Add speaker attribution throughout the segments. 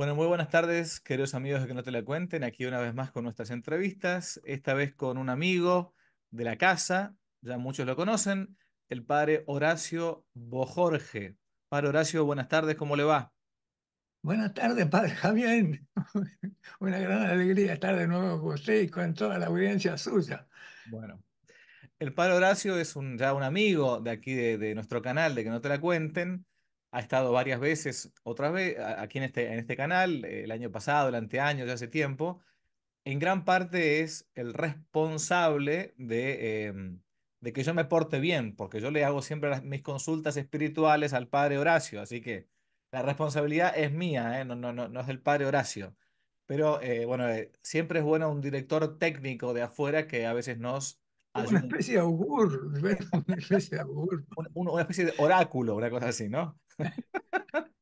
Speaker 1: Bueno, muy buenas tardes, queridos amigos de Que No Te La Cuenten, aquí una vez más con nuestras entrevistas, esta vez con un amigo de la casa, ya muchos lo conocen, el padre Horacio Bojorge. Padre Horacio, buenas tardes, ¿cómo le va?
Speaker 2: Buenas tardes, padre Javier. Una gran alegría estar de nuevo con usted y con toda la audiencia suya.
Speaker 1: Bueno, el padre Horacio es un, ya un amigo de aquí de, de nuestro canal, de Que No Te La Cuenten, ha estado varias veces, otra vez, aquí en este, en este canal, eh, el año pasado, el anteaño, ya hace tiempo. en gran parte es el responsable de, em, de que yo me porte bien, porque yo le hago siempre mis consultas espirituales al padre Horacio, así que la responsabilidad es mía, ¿eh? No, no, no, no es del padre Horacio. Pero eh, bueno, siempre es bueno un director técnico de afuera que a veces nos
Speaker 2: Una especie de augur, una especie de augur.
Speaker 1: un- un- una especie de oráculo, una cosa así, ¿no?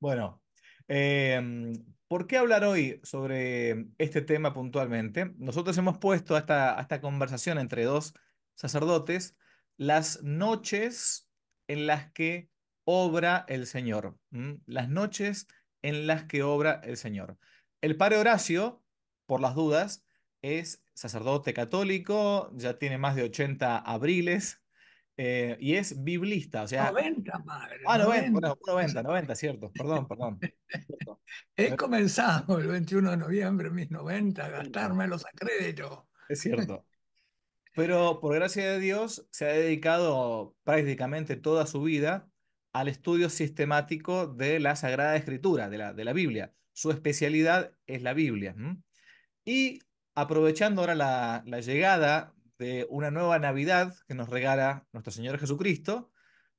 Speaker 1: Bueno, em, ¿por qué hablar hoy sobre este tema puntualmente? Nosotros hemos puesto a esta, a esta conversación entre dos sacerdotes las noches en las que obra el Señor. ¿m? Las noches en las que obra el Señor. El padre Horacio, por las dudas, es sacerdote católico, ya tiene más de 80 abriles eh, y es biblista, o sea,
Speaker 2: 90, madre,
Speaker 1: Ah, 90,
Speaker 2: 90.
Speaker 1: bueno, 90, 90, cierto. Perdón, perdón. Cierto.
Speaker 2: He comenzado el 21 de noviembre mis 90 a
Speaker 1: 90,
Speaker 2: gastármelos a crédito.
Speaker 1: Es cierto. Pero por gracia de Dios se ha dedicado prácticamente toda su vida al estudio sistemático de la Sagrada Escritura, de la, de la Biblia. Su especialidad es la Biblia. ¿m? Y aprovechando ahora la, llegada de una nueva Navidad que nos regala nuestro Señor Jesucristo,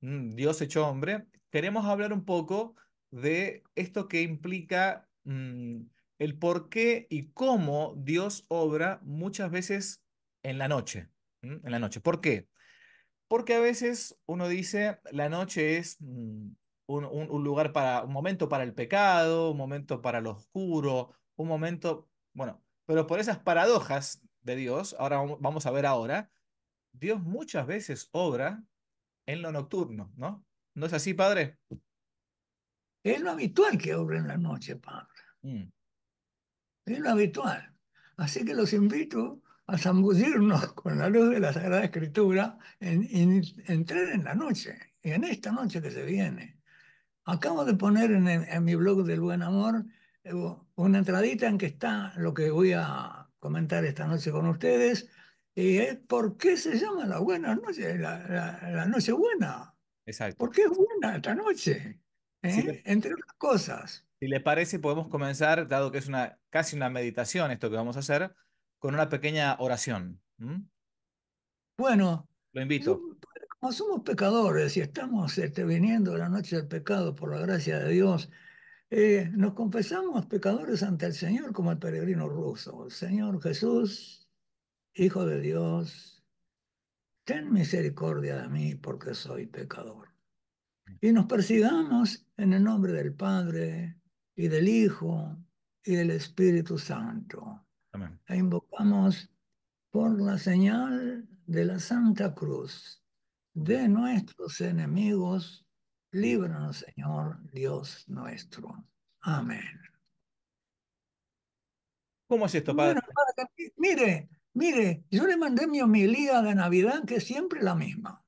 Speaker 1: mm, Dios hecho hombre, queremos hablar un poco de esto que implica mm, el por qué y cómo Dios obra muchas veces en la noche. ¿m? En la noche. ¿Por qué? Porque a veces uno dice, la noche es mm, un, un- un lugar para, un momento para el pecado, un momento para lo oscuro, un momento, bueno, pero por esas paradojas de Dios, ahora vamos a ver ahora, Dios muchas veces obra en lo nocturno, ¿no? ¿No es así, padre?
Speaker 2: Es lo habitual que obra en la noche, padre.
Speaker 1: Mm,
Speaker 2: Es lo habitual. Así que los invito a zambullirnos con la luz de la Sagrada Escritura en, en entrar en la noche, en esta noche que se viene. Acabo de poner en, el- en mi blog del Buen Amor eh, una entradita en que está lo que voy a comentar esta noche con ustedes, y es por qué se llama la buena noche, la, la, la noche buena. ¿Por
Speaker 1: exacto.
Speaker 2: qué es buena esta noche?
Speaker 1: Si
Speaker 2: ¿Eh?
Speaker 1: le,
Speaker 2: Entre otras cosas.
Speaker 1: si le parece, podemos comenzar, dado que es una, casi una meditación esto que vamos a hacer, con una pequeña oración.
Speaker 2: Bueno,
Speaker 1: Lo invito.
Speaker 2: como somos pecadores y estamos este, viniendo la noche del pecado por la gracia de Dios, eh, nos confesamos pecadores ante el Señor como el peregrino ruso. Señor Jesús, Hijo de Dios, ten misericordia de mí porque soy pecador. Y nos persigamos en el nombre del Padre y del Hijo y del Espíritu Santo.
Speaker 1: Amén.
Speaker 2: E invocamos por la señal de la Santa Cruz de nuestros enemigos, líbranos, Señor, Dios nuestro. Amén.
Speaker 1: ¿Cómo es esto, padre?
Speaker 2: Bueno, mire, mire, yo le mandé mi homilía de Navidad, que es siempre la misma,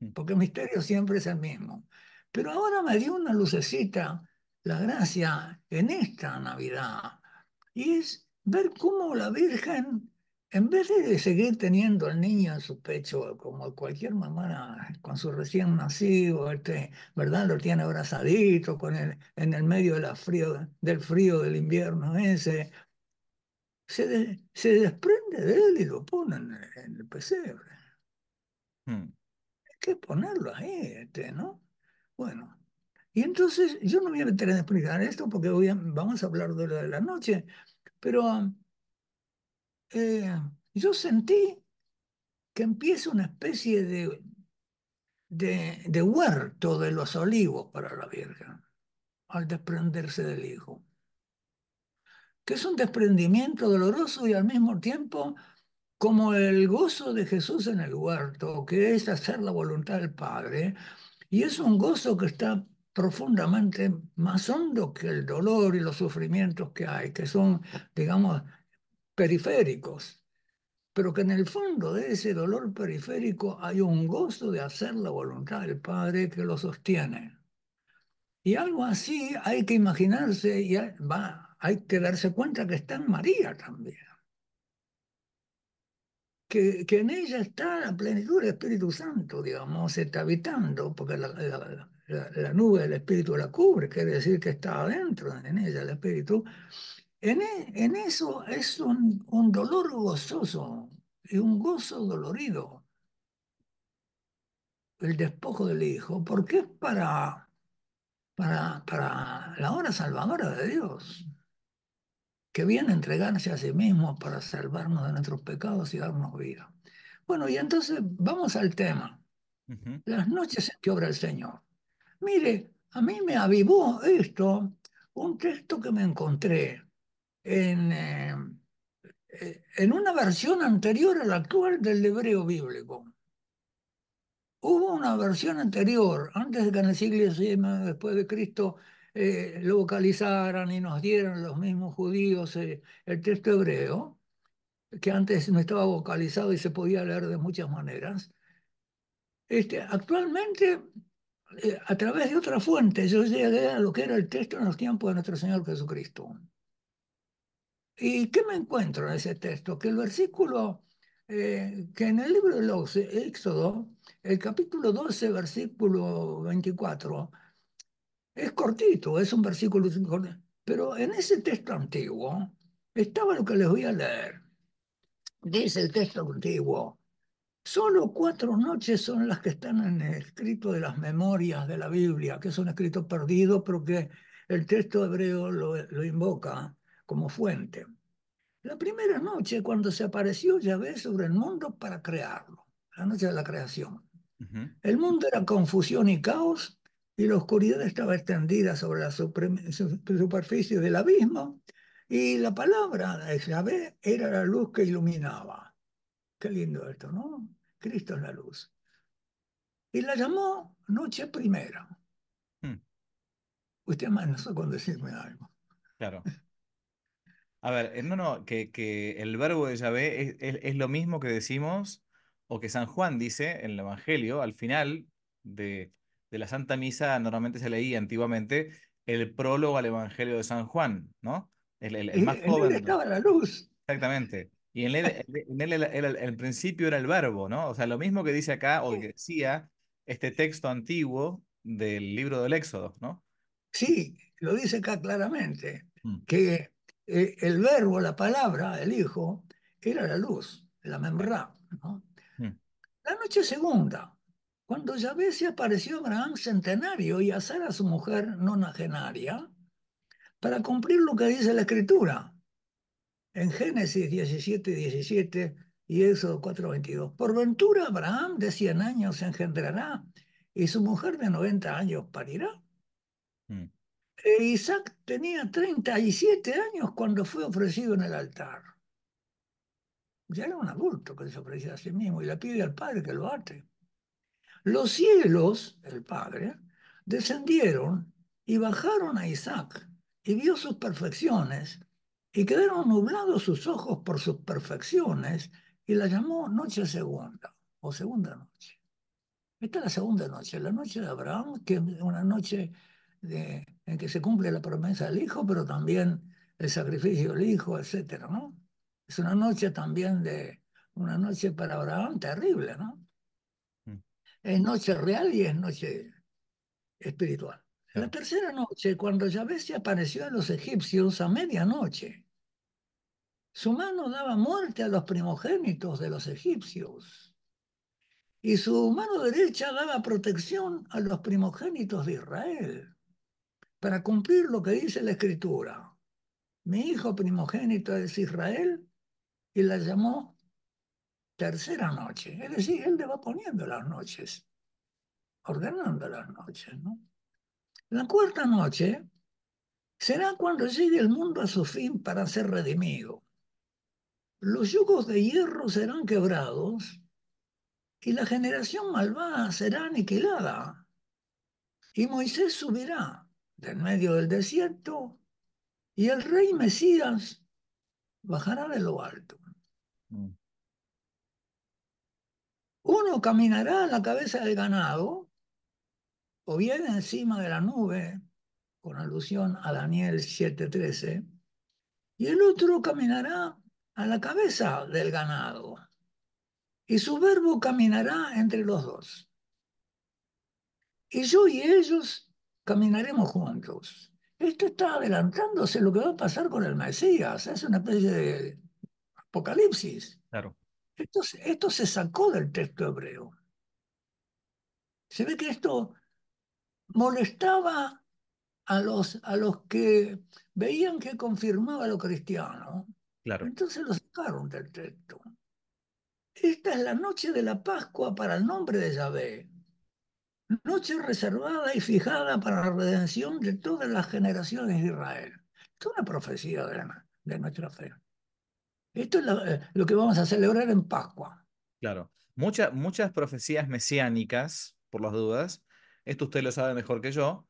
Speaker 1: Mm,
Speaker 2: porque el misterio siempre es el mismo. Pero ahora me dio una lucecita, la gracia, en esta Navidad, y es ver cómo la Virgen, en vez de seguir teniendo al niño en su pecho, como cualquier mamá con su recién nacido, este, ¿verdad? Lo tiene abrazadito con el, en el medio de la frío, del frío del invierno ese se, de- se desprende de él y lo pone en, en el pesebre.
Speaker 1: mm,
Speaker 2: Hay que ponerlo ahí, este, ¿no? Bueno, y entonces yo no voy a meter en explicar esto porque voy a- vamos a hablar de lo de la noche, pero eh, yo sentí que empieza una especie de, de, de huerto de los olivos para la Virgen al desprenderse del Hijo, que es un desprendimiento doloroso y al mismo tiempo como el gozo de Jesús en el huerto, que es hacer la voluntad del Padre, y es un gozo que está profundamente más hondo que el dolor y los sufrimientos que hay, que son, digamos, periféricos, pero que en el fondo de ese dolor periférico hay un gozo de hacer la voluntad del Padre que lo sostiene. Y algo así hay que imaginarse y hay, va, hay que darse cuenta que está en María también. Que, que, en ella está la plenitud del Espíritu Santo, digamos, está habitando, porque la, la, la, la, nube del Espíritu la cubre, quiere decir que está adentro en ella el Espíritu. En, e, en eso es un, un dolor gozoso y un gozo dolorido, el despojo del Hijo, porque es para, para, para la hora salvadora de Dios que viene a entregarse a sí mismo para salvarnos de nuestros pecados y darnos vida. Bueno, y entonces vamos al tema. Uh -huh. Las noches en que obra el Señor. Mire, a mí me avivó esto, un texto que me encontré en, eh, en una versión anterior a la actual del hebreo bíblico. Hubo una versión anterior, antes de que en el siglo VI después de Cristo eh, lo vocalizaran y nos dieran los mismos judíos eh, el texto hebreo, que antes no estaba vocalizado y se podía leer de muchas maneras. Este, actualmente, eh, a través de otra fuente, yo llegué a lo que era el texto en los tiempos de nuestro Señor Jesucristo. ¿Y qué me encuentro en ese texto? Que el versículo, eh, que en el libro de Éxodo, el capítulo 12, versículo 24, es cortito, es un versículo, pero en ese texto antiguo estaba lo que les voy a leer. Dice el texto antiguo, solo cuatro noches son las que están en el escrito de las memorias de la Biblia, que es un escrito perdido, pero que el texto hebreo lo, lo invoca como fuente. La primera noche, cuando se apareció Yahvé sobre el mundo para crearlo, la noche de la creación. Uh -huh. El mundo era confusión y caos, y la oscuridad estaba extendida sobre la superficie del abismo, y la palabra de Yahvé era la luz que iluminaba. Qué lindo esto, ¿no? Cristo es la luz. Y la llamó noche primera. Hmm. Usted amenazó con decirme algo.
Speaker 1: Claro. A ver, no, no, que, que el verbo de Yahvé es, es, es, lo mismo que decimos, o que San Juan dice en el Evangelio, al final de, de la Santa Misa normalmente se leía antiguamente el prólogo al Evangelio de San Juan, ¿no?
Speaker 2: El, el, el más en joven. Él estaba la luz.
Speaker 1: Exactamente. Y en él, en él el, principio era el verbo, ¿no? O sea, lo mismo que dice acá, o que decía este texto antiguo del libro del Éxodo, ¿no?
Speaker 2: Sí, lo dice acá claramente, mm. que eh, el verbo, la palabra, el hijo, era la luz, la membrá, ¿no? Mm. La noche segunda, cuando Yahvé se apareció a Abraham centenario y a Sara su mujer nonagenaria, para cumplir lo que dice la Escritura. En Génesis 17, 17 y Éxodo 4, 22. Por ventura Abraham de 100 años engendrará y su mujer de 90 años parirá. Mm. Isaac tenía 37 años cuando fue ofrecido en el altar. Ya era un adulto que se ofrecía a sí mismo y le pide al padre que lo ate. Los cielos, el Padre, descendieron y bajaron a Isaac y vio sus perfecciones y quedaron nublados sus ojos por sus perfecciones y la llamó noche segunda o segunda noche. Esta es la segunda noche, la noche de Abraham, que es una noche de, en que se cumple la promesa del hijo, pero también el sacrificio del hijo, etc. ¿no? Es una noche también de, una noche para Abraham terrible, ¿no? es noche real y es noche espiritual. La tercera noche, cuando Yahvé se apareció a los egipcios a medianoche, su mano daba muerte a los primogénitos de los egipcios y su mano derecha daba protección a los primogénitos de Israel para cumplir lo que dice la escritura. Mi hijo primogénito es Israel y la llamó tercera noche. Es decir, él le va poniendo las noches, ordenando las noches, ¿no? La cuarta noche será cuando llegue el mundo a su fin para ser redimido. Los yugos de hierro serán quebrados y la generación malvada será aniquilada. Y Moisés subirá del medio del desierto y el rey Mesías bajará de lo alto.
Speaker 1: Mm,
Speaker 2: Uno caminará a la cabeza del ganado o bien encima de la nube, con alusión a Daniel 7:13, y el otro caminará a la cabeza del ganado, y su verbo caminará entre los dos. Y yo y ellos caminaremos juntos. Esto está adelantándose lo que va a pasar con el Mesías, es una especie de apocalipsis.
Speaker 1: claro,
Speaker 2: Esto, esto se sacó del texto hebreo. Se ve que esto molestaba a los, a los que veían que confirmaba lo cristiano.
Speaker 1: claro,
Speaker 2: Entonces lo sacaron del texto. Esta es la noche de la Pascua para el nombre de Yahvé. Noche reservada y fijada para la redención de todas las generaciones de Israel. Esto es una profecía de, la- de nuestra fe. Esto es la- eh, lo que vamos a celebrar en Pascua.
Speaker 1: claro. Mucha- muchas profecías mesiánicas, por las dudas, esto usted lo sabe mejor que yo,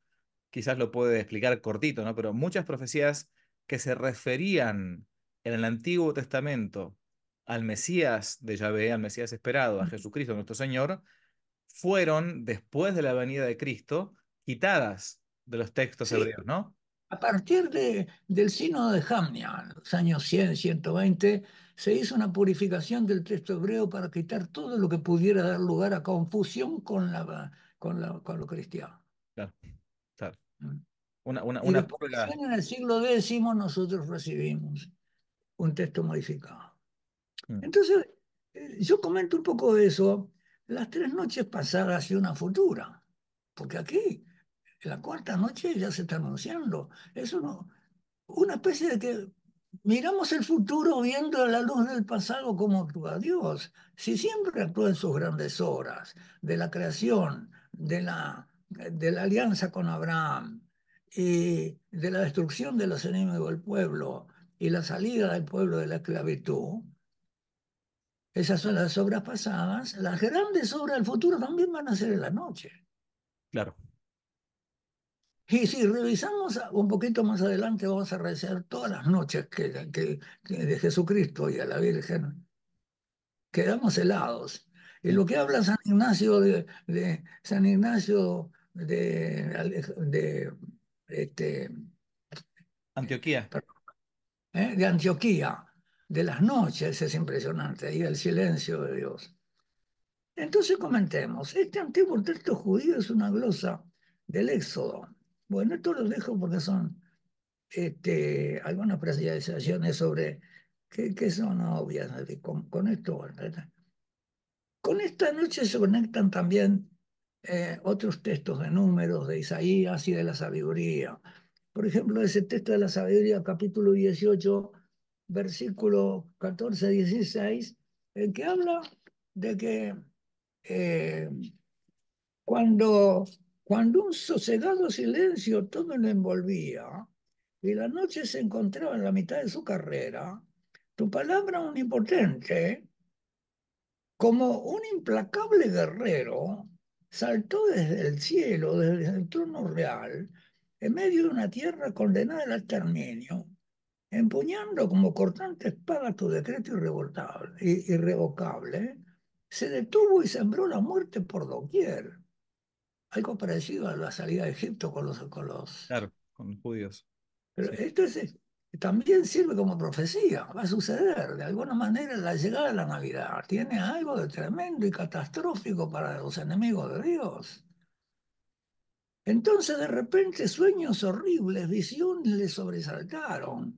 Speaker 1: quizás lo puede explicar cortito, ¿no? Pero muchas profecías que se referían en el Antiguo Testamento al Mesías de Yahvé, al Mesías esperado, a Jesucristo nuestro Señor, fueron, después de la venida de Cristo, quitadas de los textos
Speaker 2: Sí,
Speaker 1: hebreos, ¿no?
Speaker 2: A partir de, del sínodo de Jamnia, en los años 100, 120, se hizo una purificación del texto hebreo para quitar todo lo que pudiera dar lugar a confusión con, la, con, la, con lo cristiano.
Speaker 1: Claro, claro.
Speaker 2: ¿Mm?
Speaker 1: Una, una,
Speaker 2: Y
Speaker 1: una
Speaker 2: en el siglo X, nosotros recibimos un texto modificado.
Speaker 1: mm,
Speaker 2: Entonces, eh, yo comento un poco de eso, las tres noches pasadas y una futura, porque aquí, la cuarta noche ya se está anunciando. Es una especie de que miramos el futuro viendo a la luz del pasado cómo actúa Dios. Si siempre actúa en sus grandes obras, de la creación, de la, de la alianza con Abraham, y de la destrucción de los enemigos del pueblo y la salida del pueblo de la esclavitud, esas son las obras pasadas, las grandes obras del futuro también van a ser en la noche.
Speaker 1: claro,
Speaker 2: Y si revisamos un poquito más adelante, vamos a revisar todas las noches que, que, que de Jesucristo y a la Virgen. Quedamos helados. Y lo que habla San Ignacio de, de San Ignacio de, este,
Speaker 1: Antioquía,
Speaker 2: ¿eh? de Antioquía, de las noches, es impresionante, y el silencio de Dios. Entonces comentemos, este antiguo texto judío es una glosa del Éxodo. Bueno, esto lo dejo porque son este, algunas precisaciones sobre que, son obvias. Con, con esto, ¿verdad? con esta noche se conectan también eh, otros textos de números, de Isaías y de la sabiduría. Por ejemplo, ese texto de la sabiduría, capítulo 18, versículo 14-16, en que habla de que eh, cuando, cuando un sosegado silencio todo lo envolvía y la noche se encontraba en la mitad de su carrera, tu palabra omnipotente, como un implacable guerrero, saltó desde el cielo, desde el trono real, en medio de una tierra condenada al exterminio, empuñando como cortante espada tu decreto irrevocable, se detuvo y sembró la muerte por doquier algo parecido a la salida de Egipto con los... Con los...
Speaker 1: claro, con los judíos.
Speaker 2: Pero
Speaker 1: Sí,
Speaker 2: esto es, también sirve como profecía, va a suceder. De alguna manera la llegada de la Navidad tiene algo de tremendo y catastrófico para los enemigos de Dios. Entonces de repente sueños horribles, visiones le sobresaltaron.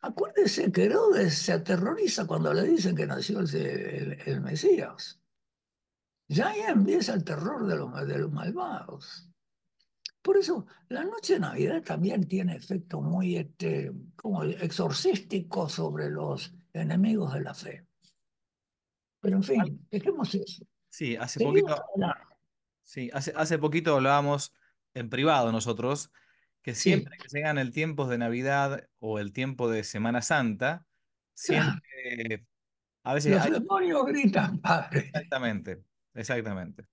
Speaker 2: Acuérdese que Herodes se aterroriza cuando le dicen que nació el, el, el Mesías. Ya ahí empieza el terror de los, de los malvados. Por eso, la noche de Navidad también tiene efecto muy este, como exorcístico sobre los enemigos de la fe. Pero en fin, dejemos eso.
Speaker 1: Sí, hace
Speaker 2: Seguimos
Speaker 1: poquito, sí, hace, hace poquito hablábamos en privado nosotros que
Speaker 2: Sí,
Speaker 1: siempre que llegan el tiempo de Navidad o el tiempo de Semana Santa, siempre, a veces
Speaker 2: Los
Speaker 1: hay,
Speaker 2: demonios gritan, padre.
Speaker 1: exactamente, exactamente.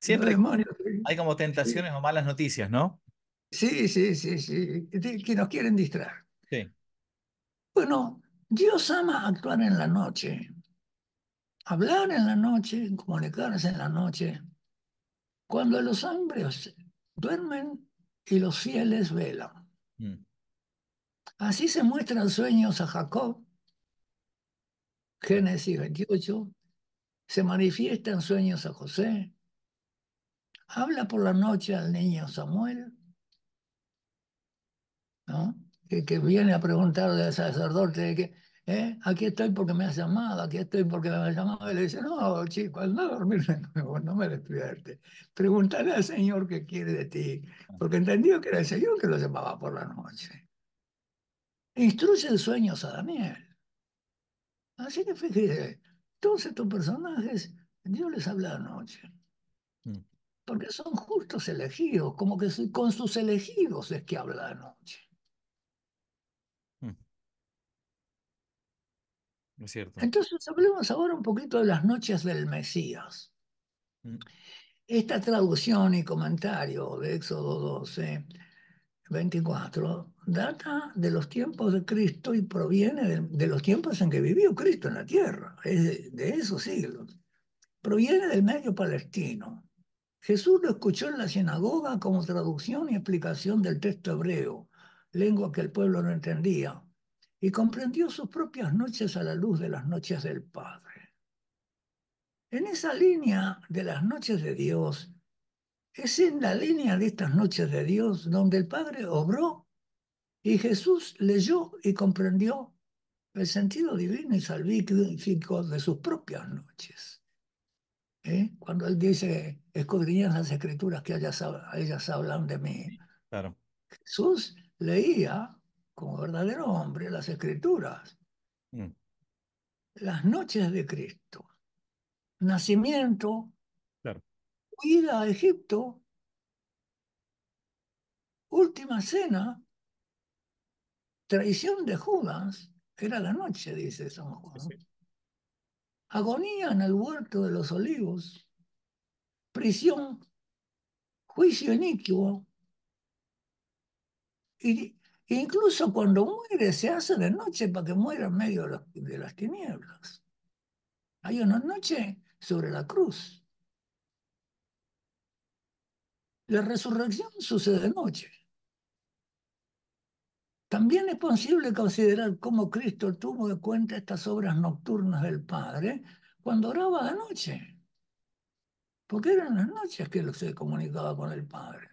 Speaker 1: Siempre
Speaker 2: demonios.
Speaker 1: hay como
Speaker 2: Sí,
Speaker 1: tentaciones o malas noticias, ¿no?
Speaker 2: sí, sí, sí, sí, que que nos quieren distraer.
Speaker 1: Sí.
Speaker 2: Bueno, Dios ama actuar en la noche, hablar en la noche, comunicarse en la noche, cuando los hombres duermen y los fieles velan.
Speaker 1: Mm,
Speaker 2: Así se muestran sueños a Jacob. Génesis 28, se manifiestan sueños a José, habla por la noche al niño Samuel, ¿no? Que, que viene a preguntarle al sacerdote que, ¿eh? aquí estoy porque me has llamado, aquí estoy porque me has llamado. Y le dice, no, chico, anda a dormir de nuevo, no me despierte. Pregúntale al Señor qué quiere de ti, porque entendió que era el Señor que lo llamaba por la noche. Instruye sueños a Daniel. Así que fíjese, todos estos personajes, Dios les habla de noche,
Speaker 1: Mm,
Speaker 2: porque son justos elegidos, como que con sus elegidos es que habla de noche.
Speaker 1: mm, Es cierto.
Speaker 2: Entonces hablemos ahora un poquito de las noches del Mesías.
Speaker 1: Mm,
Speaker 2: Esta traducción y comentario de Éxodo 12, 24, data de los tiempos de Cristo y proviene de, de los tiempos en que vivió Cristo en la tierra, es de, de esos siglos. Proviene del medio palestino. Jesús lo escuchó en la sinagoga como traducción y explicación del texto hebreo, lengua que el pueblo no entendía, y comprendió sus propias noches a la luz de las noches del Padre. En esa línea de las noches de Dios, es en la línea de estas noches de Dios donde el Padre obró y Jesús leyó y comprendió el sentido divino y salvífico de sus propias noches. ¿Eh? Cuando él dice, escudriñan las escrituras que ellas, ellas hablan de mí.
Speaker 1: Claro.
Speaker 2: Jesús leía como verdadero hombre las escrituras,
Speaker 1: Mm,
Speaker 2: las noches de Cristo, nacimiento,
Speaker 1: Claro.
Speaker 2: huida a Egipto, última cena, traición de Judas, era la noche, dice San Juan,
Speaker 1: sí.
Speaker 2: agonía en el huerto de los olivos, prisión, juicio iniquo, y incluso cuando muere se hace de noche para que muera en medio de, las tinieblas. Hay una noche sobre la cruz. La resurrección sucede de noche. También es posible considerar cómo Cristo tuvo en cuenta estas obras nocturnas del Padre cuando oraba de noche, porque eran las noches que se comunicaba con el Padre.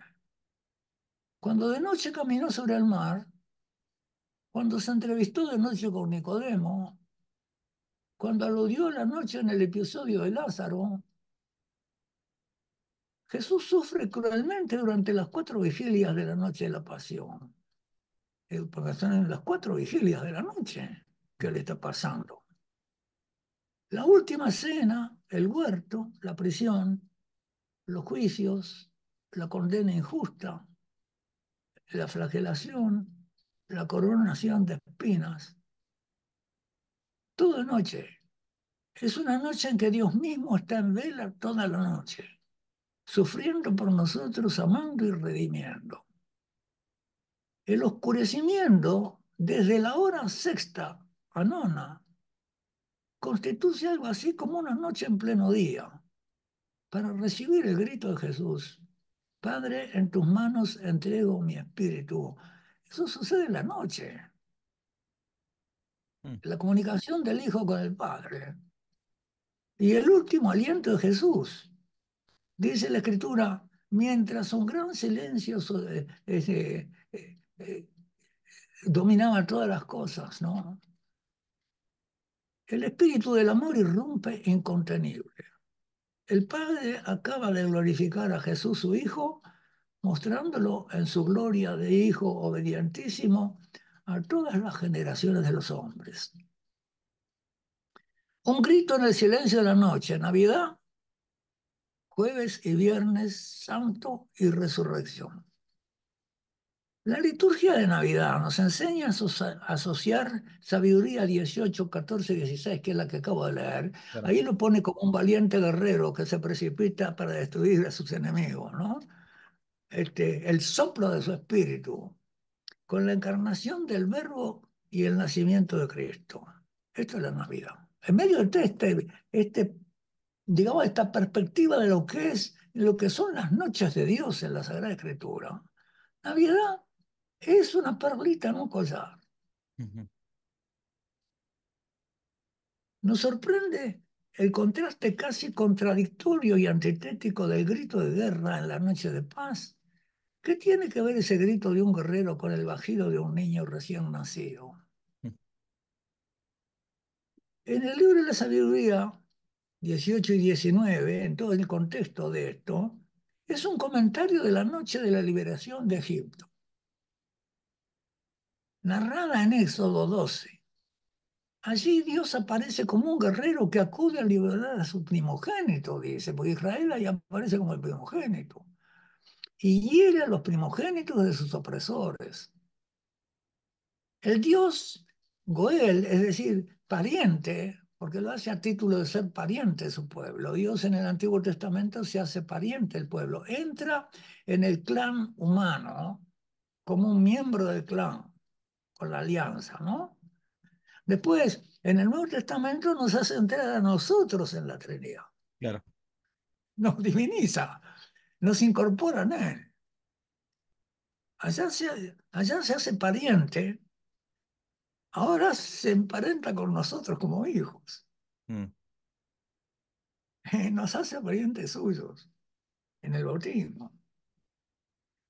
Speaker 2: Cuando de noche caminó sobre el mar, cuando se entrevistó de noche con Nicodemo, cuando aludió la noche en el episodio de Lázaro, Jesús sufre cruelmente durante las cuatro vigilias de la noche de la pasión. Eh, Porque son en las cuatro vigilias de la noche que le está pasando. La última cena, el huerto, la prisión, los juicios, la condena injusta, la flagelación, la coronación de espinas. Todo de noche. Es una noche en que Dios mismo está en vela toda la noche, sufriendo por nosotros, amando y redimiendo. El oscurecimiento desde la hora sexta a nona constituye algo así como una noche en pleno día para recibir el grito de Jesús. Padre, en tus manos entrego mi espíritu. Eso sucede en la noche.
Speaker 1: Mm,
Speaker 2: La comunicación del Hijo con el Padre. Y el último aliento de Jesús. Dice la Escritura, mientras un gran silencio eh, eh, eh, dominaba todas las cosas, ¿no? El espíritu del amor irrumpe incontenible. El Padre acaba de glorificar a Jesús, su Hijo, mostrándolo en su gloria de Hijo obedientísimo a todas las generaciones de los hombres. Un grito en el silencio de la noche, Navidad, jueves y viernes santo y resurrección. La liturgia de Navidad nos enseña a aso- a asociar sabiduría 18, 14, 16, que es la que acabo de leer.
Speaker 1: Claro.
Speaker 2: Ahí lo pone como un valiente guerrero que se precipita para destruir a sus enemigos, ¿no? Este, el soplo de su espíritu, con la encarnación del Verbo y el nacimiento de Cristo. Esto es la Navidad. En medio de este, este, digamos, esta perspectiva de lo que es, lo que son las noches de Dios en la Sagrada Escritura, Navidad es una un collar.
Speaker 1: Ujú.
Speaker 2: Nos sorprende el contraste casi contradictorio y antitético del grito de guerra en la noche de paz. ¿Qué tiene que ver ese grito de un guerrero con el bajido de un niño recién nacido? En el libro de la sabiduría 18 y 19, en todo el contexto de esto, es un comentario de la noche de la liberación de Egipto, narrada en Éxodo 12. Allí Dios aparece como un guerrero que acude a liberar a su primogénito, dice, porque Israel ahí aparece como el primogénito, y hiere a los primogénitos de sus opresores. El Dios Goel, es decir, pariente, porque lo hace a título de ser pariente de su pueblo. Dios en el Antiguo Testamento se hace pariente del pueblo. Entra en el clan humano como un miembro del clan, con la alianza, ¿no? Después, en el Nuevo Testamento nos hace entrar a nosotros en la Trinidad.
Speaker 1: Claro.
Speaker 2: Nos diviniza, nos incorpora en Él. Allá se, allá se hace pariente, ahora se emparenta con nosotros como hijos.
Speaker 1: Mm.
Speaker 2: Nos hace parientes suyos en el bautismo.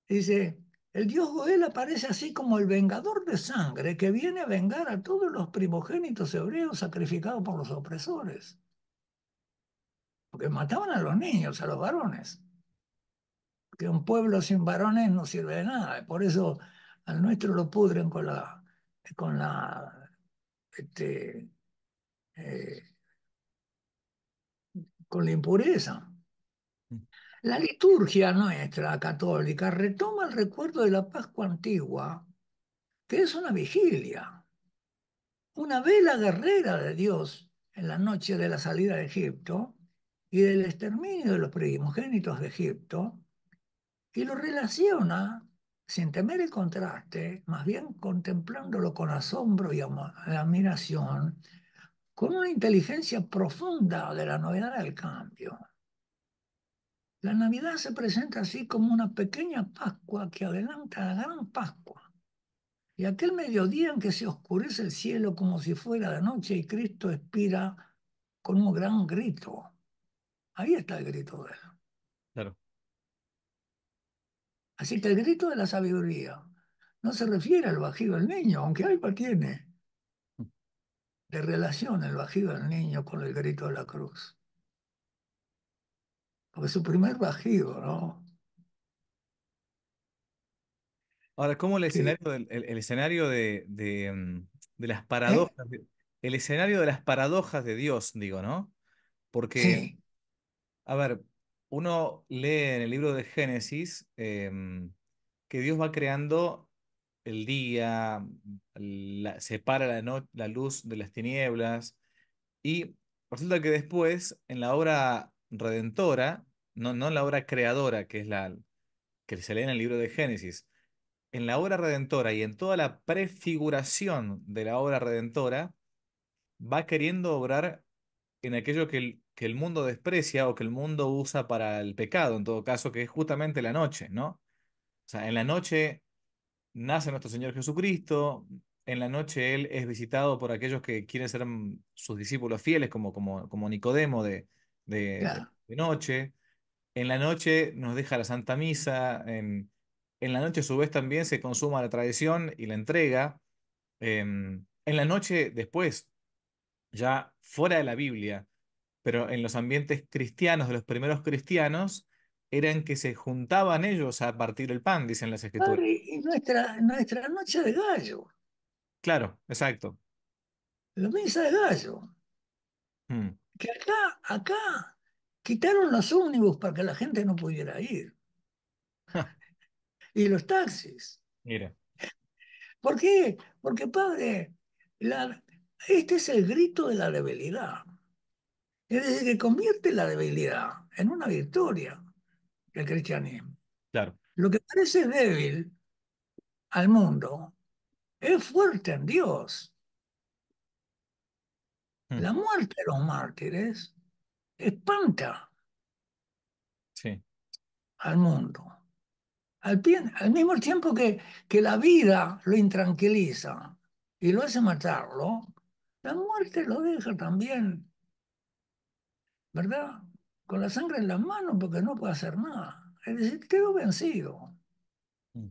Speaker 2: Dice, el dios Goel aparece así como el vengador de sangre que viene a vengar a todos los primogénitos hebreos sacrificados por los opresores. Porque mataban a los niños, a los varones. Porque un pueblo sin varones no sirve de nada. Por eso al nuestro lo pudren con la, con la, este, eh, con la impureza. La liturgia nuestra católica retoma el recuerdo de la Pascua antigua, que es una vigilia, una vela guerrera de Dios en la noche de la salida de Egipto y del exterminio de los primogénitos de Egipto, y lo relaciona, sin temer el contraste, más bien contemplándolo con asombro y admiración, con una inteligencia profunda de la novedad del cambio. La Navidad se presenta así como una pequeña Pascua que adelanta la gran Pascua. Y aquel mediodía en que se oscurece el cielo como si fuera de noche y Cristo expira con un gran grito. Ahí está el grito de él.
Speaker 1: Claro.
Speaker 2: Así que el grito de la sabiduría no se refiere al bajido del niño, aunque algo tiene de relación el bajido del niño con el grito de la cruz. Porque su primer bajido, ¿no?
Speaker 1: Ahora, ¿cómo el escenario, del- el, el escenario de, de, mm, de las
Speaker 2: ¿eh?
Speaker 1: paradojas, el escenario de las paradojas de Dios, digo, ¿no? Porque,
Speaker 2: Sí,
Speaker 1: a ver, uno lee en el libro de Génesis em, que Dios va creando el día, la- separa la, no- la luz de las tinieblas, y resulta que después, en la obra redentora, no, no la obra creadora, que es la que se lee en el libro de Génesis, en la obra redentora y en toda la prefiguración de la obra redentora, va queriendo obrar en aquello que el, que el mundo desprecia o que el mundo usa para el pecado, en todo caso, que es justamente la noche, ¿no? O sea, en la noche nace nuestro Señor Jesucristo, en la noche Él es visitado por aquellos que quieren ser mm, sus discípulos fieles, como, como, como Nicodemo de, de, de-
Speaker 2: claro.
Speaker 1: de noche. En la noche nos deja la Santa Misa, en, en la noche a su vez también se consuma la tradición y la entrega. Em, en la noche después, ya fuera de la Biblia, pero en los ambientes cristianos de los primeros cristianos, eran que se juntaban ellos a partir el pan, dicen las escrituras.
Speaker 2: Y nuestra, nuestra noche de gallo,
Speaker 1: Claro, exacto.
Speaker 2: la misa de gallo,
Speaker 1: Mm,
Speaker 2: que acá, acá quitaron los ómnibus para que la gente no pudiera ir, y los taxis.
Speaker 1: Mira,
Speaker 2: ¿Por qué? Porque, padre, la- este es el grito de la debilidad. Es decir, que convierte la debilidad en una victoria, el cristianismo.
Speaker 1: claro.
Speaker 2: Lo que parece débil al mundo es fuerte en Dios.
Speaker 1: Mm,
Speaker 2: La muerte de los mártires espanta
Speaker 1: Sí,
Speaker 2: al mundo. Al, al mismo tiempo que, que la vida lo intranquiliza y lo hace matarlo, la muerte lo deja también, ¿verdad? Con la sangre en las manos porque no puede hacer nada. Es decir, quedó vencido.
Speaker 1: mm,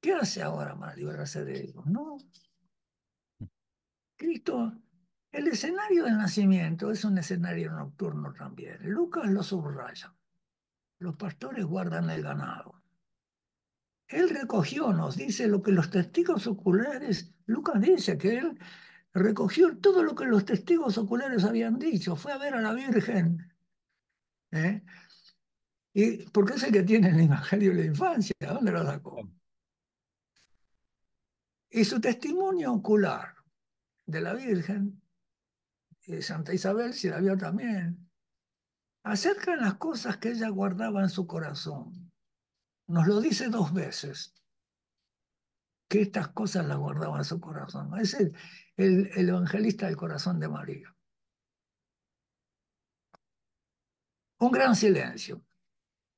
Speaker 2: ¿Qué hace ahora para librarse de ellos? No. Cristo, el escenario del nacimiento es un escenario nocturno también. Lucas lo subraya. Los pastores guardan el ganado. Él recogió, nos dice lo que los testigos oculares, Lucas dice que él recogió todo lo que los testigos oculares habían dicho, fue a ver a la Virgen, ¿eh? Y, porque es el que tiene el Evangelio de la infancia, ¿dónde lo sacó? Y su testimonio ocular de la Virgen, y Santa Isabel si la vio también, acerca de las cosas que ella guardaba en su corazón. Nos lo dice dos veces, que estas cosas las guardaba en su corazón. Es el, el, el evangelista del corazón de María. Un gran silencio.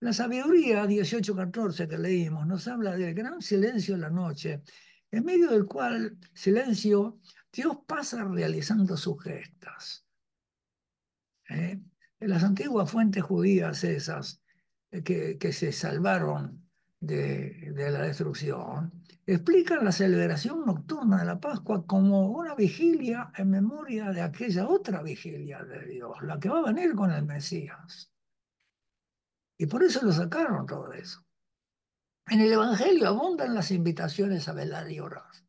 Speaker 2: La sabiduría 18-14 que leímos nos habla del gran silencio de la noche, en medio del cual silencio Dios pasa realizando sus gestas. ¿eh? En las antiguas fuentes judías esas eh, que, que se salvaron de, de la destrucción, explican la celebración nocturna de la Pascua como una vigilia en memoria de aquella otra vigilia de Dios, la que va a venir con el Mesías. Y por eso lo sacaron todo eso. En el Evangelio abundan las invitaciones a velar y orar.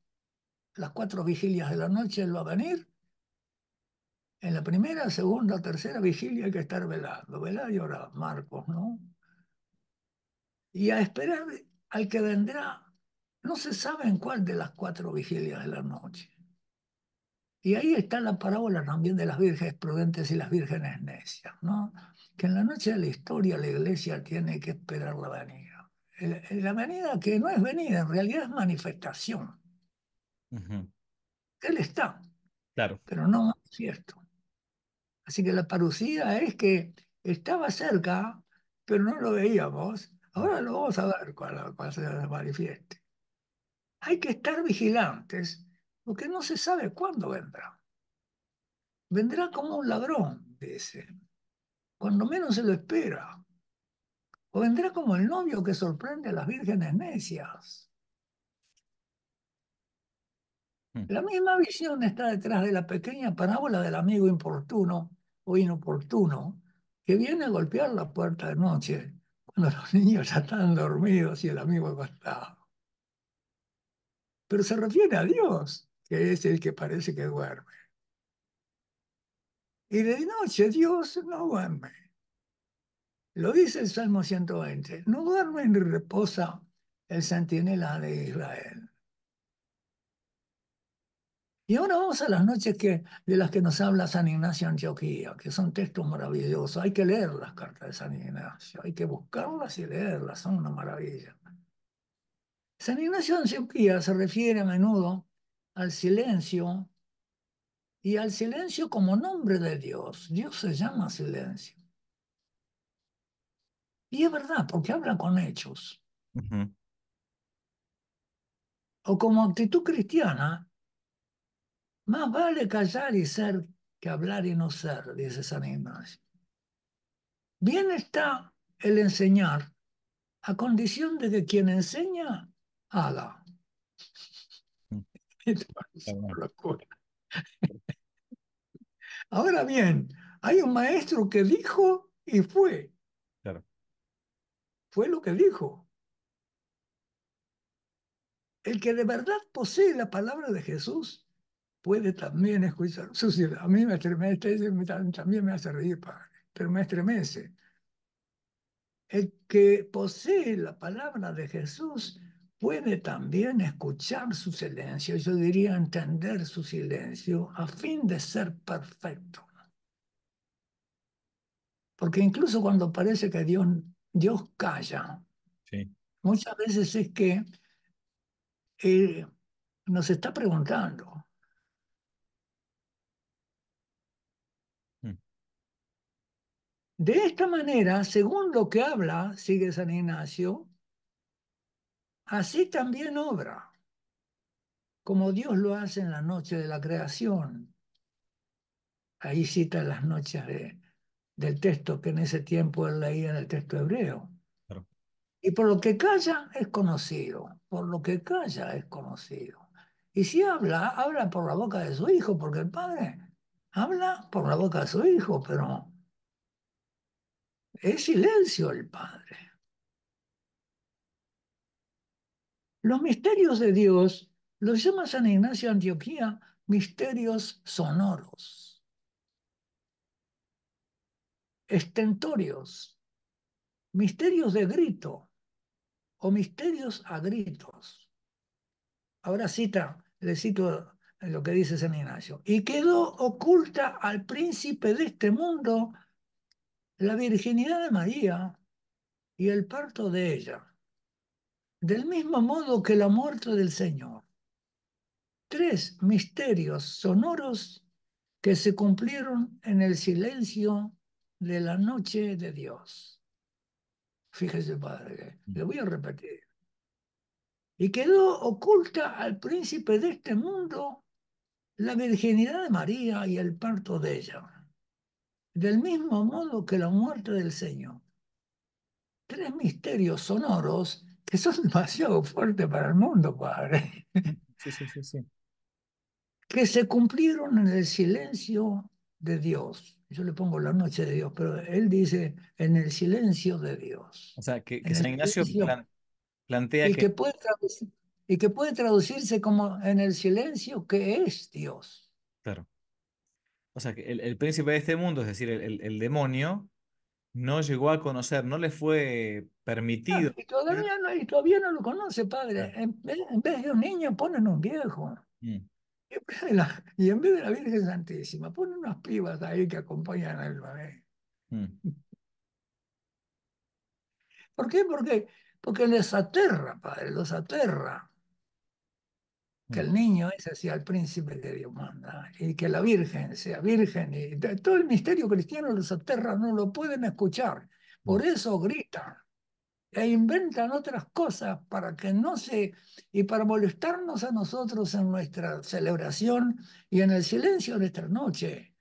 Speaker 2: Las cuatro vigilias de la noche Él va a venir. En la primera, segunda, tercera vigilia hay que estar velando. Velar y orar, Marcos, ¿no? Y a esperar al que vendrá. No se sabe en cuál de las cuatro vigilias de la noche. Y ahí está la parábola también de las vírgenes prudentes y las vírgenes necias, ¿no? Que en la noche de la historia la iglesia tiene que esperar la venida. La venida que no es venida, en realidad es manifestación. Él está,
Speaker 1: Claro.
Speaker 2: pero no manifiesto. Así que la parucía es que estaba cerca, pero no lo veíamos. Ahora lo vamos a ver cuando, cuando se manifieste. Hay que estar vigilantes porque no se sabe cuándo vendrá. Vendrá como un ladrón, dice, cuando menos se lo espera. O vendrá como el novio que sorprende a las vírgenes necias.
Speaker 1: Mm,
Speaker 2: La misma visión está detrás de la pequeña parábola del amigo importuno o inoportuno que viene a golpear la puerta de noche cuando los niños ya están dormidos y el amigo acostado. Pero se refiere a Dios, que es el que parece que duerme. Y de noche Dios no duerme. Lo dice el Salmo 120. No duerme ni reposa el centinela de Israel. Y ahora vamos a las noches que, de las que nos habla San Ignacio Antioquía, que son textos maravillosos. Hay que leer las cartas de San Ignacio, hay que buscarlas y leerlas, son una maravilla. San Ignacio de Antioquía se refiere a menudo al silencio y al silencio como nombre de Dios. Dios se llama silencio. Y es verdad, porque habla con hechos. O como actitud cristiana, más vale callar y ser que hablar y no ser, dice San Ignacio. Bien está el enseñar a condición de que quien enseña haga.
Speaker 1: mm.
Speaker 2: Ahora bien, hay un maestro que dijo y fue.
Speaker 1: Claro.
Speaker 2: Fue lo que dijo. El que de verdad posee la palabra de Jesús puede también escuchar su ciudad. A mí me estremece, también me hace reír, padre, pero me estremece. El que posee la palabra de Jesús puede también escuchar su silencio, yo diría entender su silencio, a fin de ser perfecto. Porque incluso cuando parece que Dios, Dios calla,
Speaker 1: Sí.
Speaker 2: muchas veces es que eh, nos está preguntando.
Speaker 1: Mm.
Speaker 2: De esta manera, según lo que habla, sigue San Ignacio, así también obra, como Dios lo hace en la noche de la creación. Ahí cita las noches de, del texto que en ese tiempo él leía en el texto hebreo.
Speaker 1: Claro.
Speaker 2: Y por lo que calla es conocido, por lo que calla es conocido. Y si habla, habla por la boca de su hijo, porque el padre habla por la boca de su hijo, pero es silencio el padre. Los misterios de Dios los llama San Ignacio de Antioquía misterios sonoros, estentorios, misterios de grito o misterios a gritos. Ahora cita, le cito lo que dice San Ignacio. Y quedó oculta al príncipe de este mundo la virginidad de María y el parto de ella, del mismo modo que la muerte del Señor. Tres misterios sonoros que se cumplieron en el silencio de la noche de Dios. Fíjese, padre, le voy a repetir. Y quedó oculta al príncipe de este mundo la virginidad de María y el parto de ella, del mismo modo que la muerte del Señor. Tres misterios sonoros que son demasiado fuertes para el mundo, padre,
Speaker 1: Sí, sí, sí, sí.
Speaker 2: que se cumplieron en el silencio de Dios. Yo le pongo la noche de Dios, pero él dice en el silencio de Dios.
Speaker 1: O sea, que, que San Ignacio plan- plantea
Speaker 2: y
Speaker 1: que,
Speaker 2: que puede traducir- y que puede traducirse como en el silencio que es Dios.
Speaker 1: claro. O sea, que el, el príncipe de este mundo, es decir, el, el- el demonio, no llegó a conocer, no le fue permitido.
Speaker 2: y, todavía no, y todavía no lo conoce, padre. En vez, en vez de un niño ponen un viejo.
Speaker 1: Mm,
Speaker 2: Y en vez de la, y en vez de la Virgen Santísima, ponen unas pibas ahí que acompañan al bebé.
Speaker 1: mm,
Speaker 2: ¿Por qué? Porque, porque les aterra, padre, los aterra. Que el niño ese sea el príncipe que Dios manda y que la Virgen sea virgen. Y todo el misterio cristiano los aterra, no lo pueden escuchar. Por eso gritan e inventan otras cosas para que no se, y para molestarnos a nosotros en nuestra celebración y en el silencio de nuestra noche.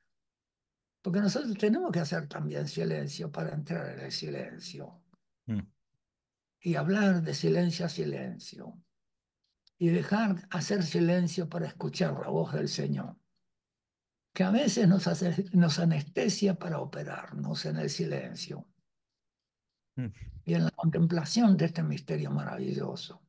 Speaker 2: Porque nosotros tenemos que hacer también silencio para entrar en el silencio
Speaker 1: mm.
Speaker 2: y hablar de silencio a silencio y dejar hacer silencio para escuchar la voz del Señor, que a veces nos, hace, nos anestesia para operarnos en el silencio
Speaker 1: Mm.
Speaker 2: y en la contemplación de este misterio maravilloso.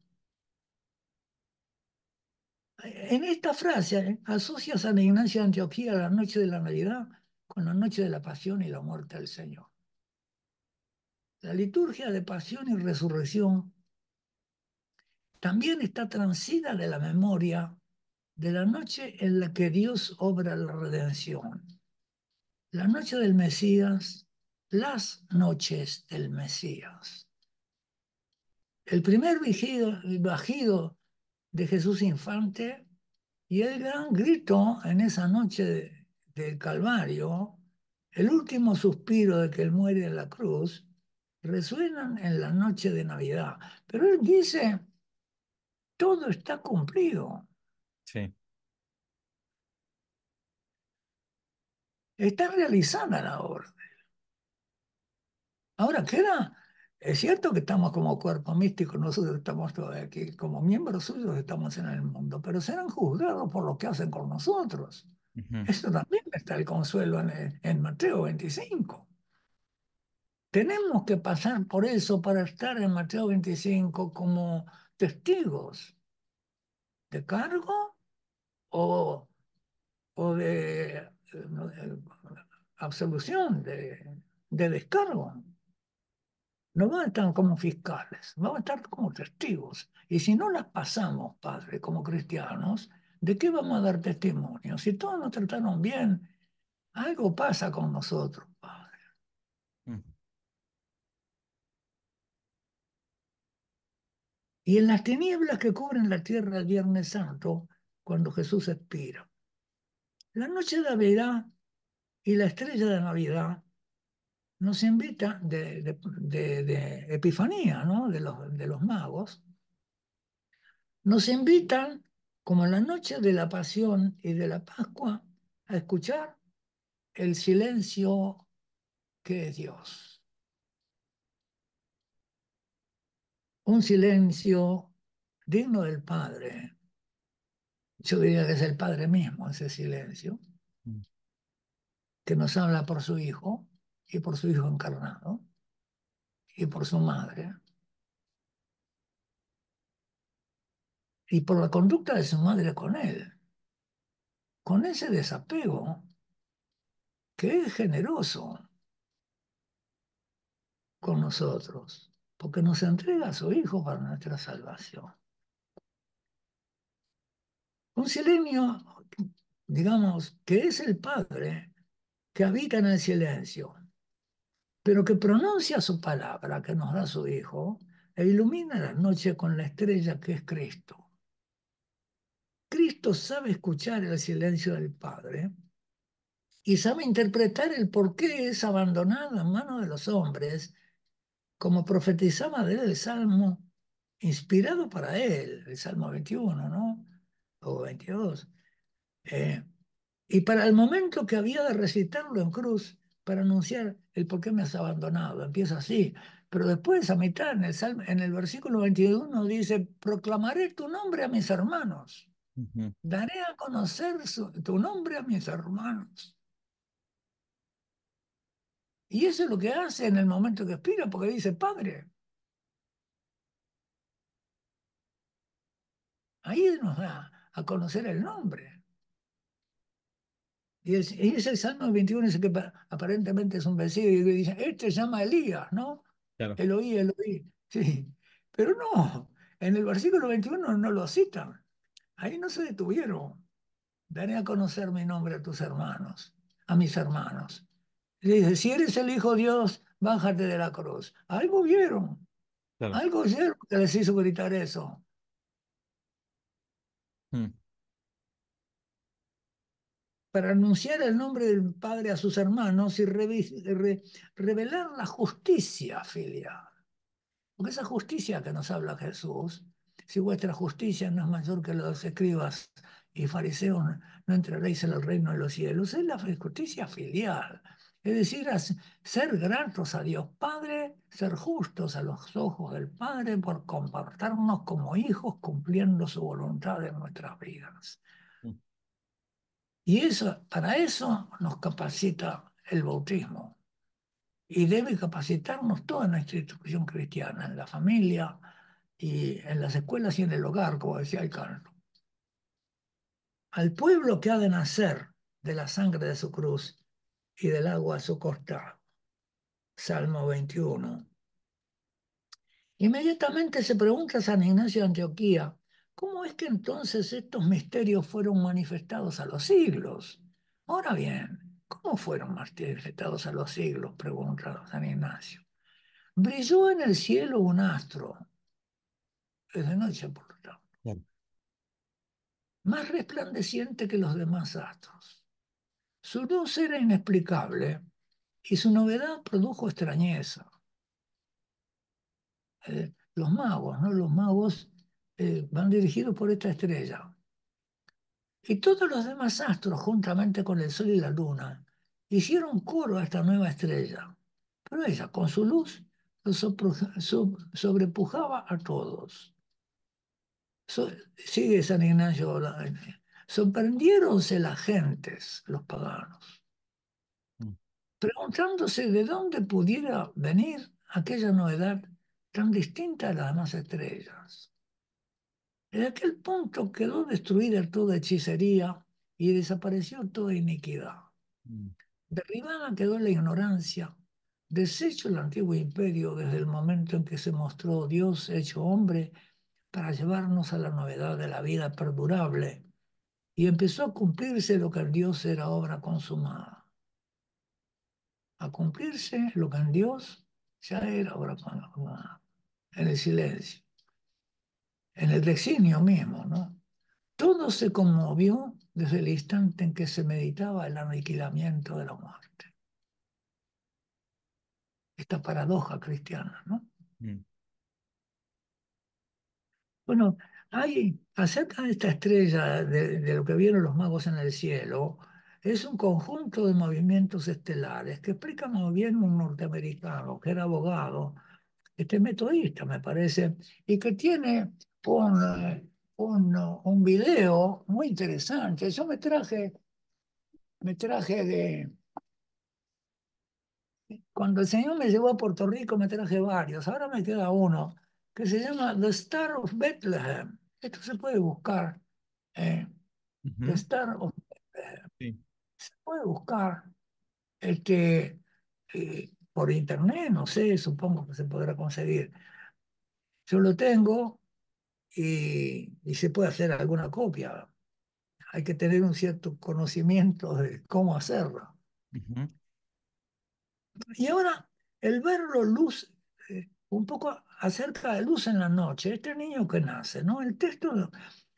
Speaker 2: En esta frase eh, asocia a San Ignacio de Antioquía la noche de la Navidad con la noche de la pasión y la muerte del Señor. La liturgia de pasión y resurrección también está transida de la memoria de la noche en la que Dios obra la redención. La noche del Mesías, las noches del Mesías. El primer vigido, bajido de Jesús infante y el gran grito en esa noche de- del Calvario, el último suspiro de que él muere en la cruz, resuenan en la noche de Navidad. Pero él dice, todo está cumplido.
Speaker 1: Sí,
Speaker 2: Está realizada la obra. Ahora queda, es cierto que estamos como cuerpo místico, nosotros estamos todavía aquí, como miembros suyos estamos en el mundo, pero serán juzgados por lo que hacen con nosotros.
Speaker 1: ujú,
Speaker 2: Eso también está el consuelo en, en Mateo 25. Tenemos que pasar por eso para estar en Mateo 25 como testigos de cargo o, o de, absolución, de, de descargo. no van a estar como fiscales, van a estar como testigos. Y si no las pasamos, Padre, como cristianos, ¿de qué vamos a dar testimonio? Si todos nos trataron bien, algo pasa con nosotros, Padre.
Speaker 1: Mm.
Speaker 2: Y en las tinieblas que cubren la tierra el Viernes Santo, cuando Jesús expira. La noche de Navidad y la estrella de Navidad nos invita de, de, Epifanía, ¿no? de, los, de los magos, nos invitan, como en la noche de la Pasión y de la Pascua, a escuchar el silencio que es Dios. Un silencio digno del Padre. Yo diría que es el Padre mismo ese silencio,
Speaker 1: Mm.
Speaker 2: que nos habla por su Hijo y por su Hijo encarnado y por su Madre. Y por la conducta de su madre con él, con ese desapego que es generoso con nosotros, porque nos entrega a su Hijo para nuestra salvación. Un silencio, digamos, que es el Padre que habita en el silencio, pero que pronuncia su palabra que nos da su Hijo e ilumina la noche con la estrella que es Cristo. Cristo sabe escuchar el silencio del Padre y sabe interpretar el por qué es abandonado en manos de los hombres, como profetizaba de él el Salmo inspirado para él, el Salmo 21, ¿no? O 22. Eh, y para el momento que había de recitarlo en cruz, para anunciar el por qué me has abandonado, empieza así. Pero después, a mitad, en el, salmo, en el versículo 21, dice, proclamaré tu nombre a mis hermanos.
Speaker 1: Uh -huh.
Speaker 2: Daré a conocer su, tu nombre a mis hermanos. Y eso es lo que hace en el momento que expira, porque dice, Padre. Ahí nos da a conocer el nombre. Y, el, y es el Salmo 21, ese que aparentemente es un versículo, y dice, este se llama Elías, ¿no?
Speaker 1: Claro.
Speaker 2: Eloí, Eloí. Sí. Pero no, en el versículo 21 no lo citan. Ahí no se detuvieron. Daré a conocer mi nombre a tus hermanos, a mis hermanos. Le dice, si eres el Hijo de Dios, bájate de la cruz. Algo vieron. Claro. Algo vieron que les hizo gritar eso.
Speaker 1: Hmm.
Speaker 2: Para anunciar el nombre del Padre a sus hermanos y re re revelar la justicia filial. Porque esa justicia que nos habla Jesús, si vuestra justicia no es mayor que los escribas y fariseos, no entraréis en el reino de los cielos, es la justicia filial. Es decir, ser gratos a Dios Padre, ser justos a los ojos del Padre por comportarnos como hijos cumpliendo su voluntad en nuestras vidas. Y eso, para eso nos capacita el bautismo. Y debe capacitarnos toda nuestra institución cristiana, en la familia y en las escuelas y en el hogar, como decía el canto. Al pueblo que ha de nacer de la sangre de su cruz y del agua a su costado. Salmo 21. Inmediatamente se pregunta San Ignacio de Antioquía, ¿cómo es que entonces estos misterios fueron manifestados a los siglos? Ahora bien, ¿cómo fueron manifestados a los siglos? Pregunta San Ignacio. Brilló en el cielo un astro, es de noche por lo tanto,
Speaker 1: Bien.
Speaker 2: más resplandeciente que los demás astros. Su luz era inexplicable y su novedad produjo extrañeza. Eh, los magos, ¿no? Los magos eh, van dirigidos por esta estrella. Y todos los demás astros, juntamente con el sol y la luna, hicieron coro a esta nueva estrella. Pero ella, con su luz, sobrepujaba a todos. Sigue San Ignacio sorprendiéronse las gentes, los paganos, preguntándose de dónde pudiera venir aquella novedad tan distinta a las demás estrellas. En aquel punto quedó destruida toda hechicería y desapareció toda iniquidad. Derribada quedó la ignorancia deshecho el antiguo imperio desde el momento en que se mostró Dios hecho hombre para llevarnos a la novedad de la vida perdurable y empezó a cumplirse lo que en Dios era obra consumada. A cumplirse lo que en Dios ya era obra consumada. En el silencio. En el designio mismo, ¿no? Todo se conmovió desde el instante en que se meditaba el aniquilamiento de la muerte. Esta paradoja cristiana, ¿no?
Speaker 1: Mm.
Speaker 2: Bueno, hay acerca de esta estrella, de, lo que vieron los magos en el cielo, es un conjunto de movimientos estelares que explica muy bien un norteamericano que era abogado, este metodista me parece, y que tiene un, un, un video muy interesante. Yo me traje, me traje de, cuando el Señor me llevó a Puerto Rico me traje varios, ahora me queda uno que se llama The Star of Bethlehem. Esto se puede buscar. eh, The
Speaker 1: Ujú.
Speaker 2: Star of Bethlehem.
Speaker 1: Sí.
Speaker 2: Se puede buscar este, eh, por internet, no sé, supongo que se podrá conseguir. Yo lo tengo y, y se puede hacer alguna copia. Hay que tener un cierto conocimiento de cómo hacerlo.
Speaker 1: Ujú.
Speaker 2: Y ahora, el verlo luz, un poco acerca de luz en la noche, este niño que nace, ¿no? El texto,